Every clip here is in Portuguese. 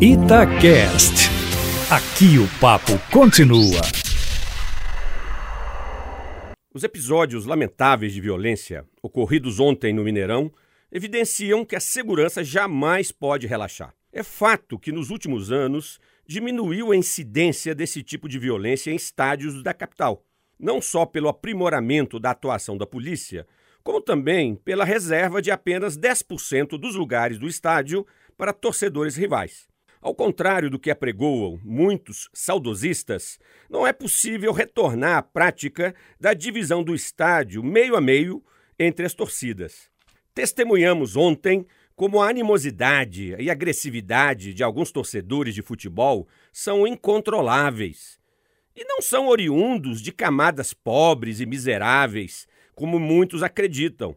Itacast. Aqui o papo continua. Os episódios lamentáveis de violência ocorridos ontem no Mineirão evidenciam que a segurança jamais pode relaxar. É fato que nos últimos anos diminuiu a incidência desse tipo de violência em estádios da capital, não só pelo aprimoramento da atuação da polícia, como também pela reserva de apenas 10% dos lugares do estádio para torcedores rivais. Ao contrário do que apregoam muitos saudosistas, não é possível retornar à prática da divisão do estádio meio a meio entre as torcidas. Testemunhamos ontem como a animosidade e agressividade de alguns torcedores de futebol são incontroláveis. E não são oriundos de camadas pobres e miseráveis, como muitos acreditam.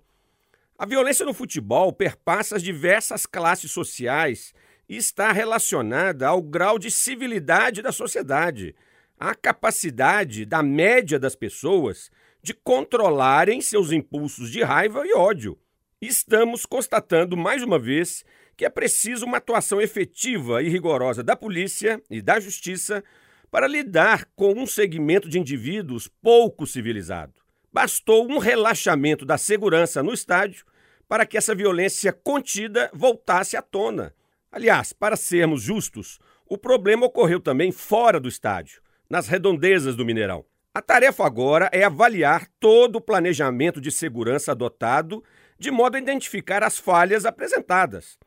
A violência no futebol perpassa as diversas classes sociais está relacionada ao grau de civilidade da sociedade, à capacidade da média das pessoas de controlarem seus impulsos de raiva e ódio. Estamos constatando mais uma vez que é preciso uma atuação efetiva e rigorosa da polícia e da justiça para lidar com um segmento de indivíduos pouco civilizado. Bastou um relaxamento da segurança no estádio para que essa violência contida voltasse à tona. Aliás, para sermos justos, o problema ocorreu também fora do estádio, nas redondezas do Mineirão. A tarefa agora é avaliar todo o planejamento de segurança adotado de modo a identificar as falhas apresentadas.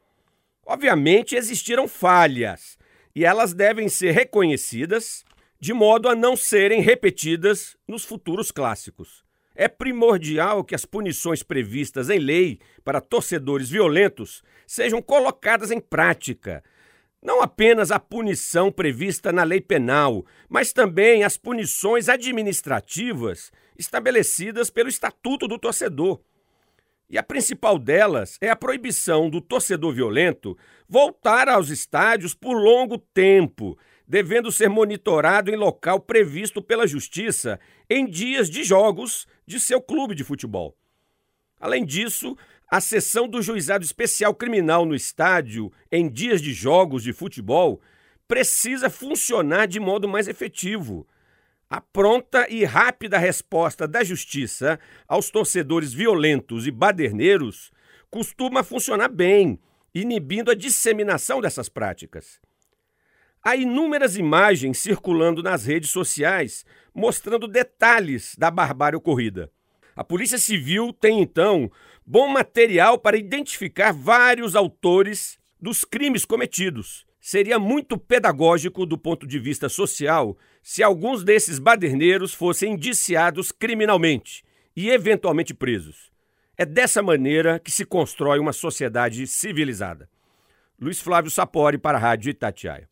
Obviamente existiram falhas e elas devem ser reconhecidas de modo a não serem repetidas nos futuros clássicos. É primordial que as punições previstas em lei para torcedores violentos sejam colocadas em prática. Não apenas a punição prevista na lei penal, mas também as punições administrativas estabelecidas pelo Estatuto do Torcedor. E a principal delas é a proibição do torcedor violento voltar aos estádios por longo tempo, devendo ser monitorado em local previsto pela Justiça em dias de jogos de seu clube de futebol. Além disso, a sessão do Juizado Especial Criminal no estádio em dias de jogos de futebol precisa funcionar de modo mais efetivo a pronta e rápida resposta da justiça aos torcedores violentos e baderneiros costuma funcionar bem, inibindo a disseminação dessas práticas. Há inúmeras imagens circulando nas redes sociais mostrando detalhes da barbárie ocorrida. A Polícia Civil tem, então, bom material para identificar vários autores dos crimes cometidos Seria muito pedagógico do ponto de vista social se alguns desses baderneiros fossem indiciados criminalmente e eventualmente presos. É dessa maneira que se constrói uma sociedade civilizada. Luiz Flávio Sapori para a Rádio Itatiaia.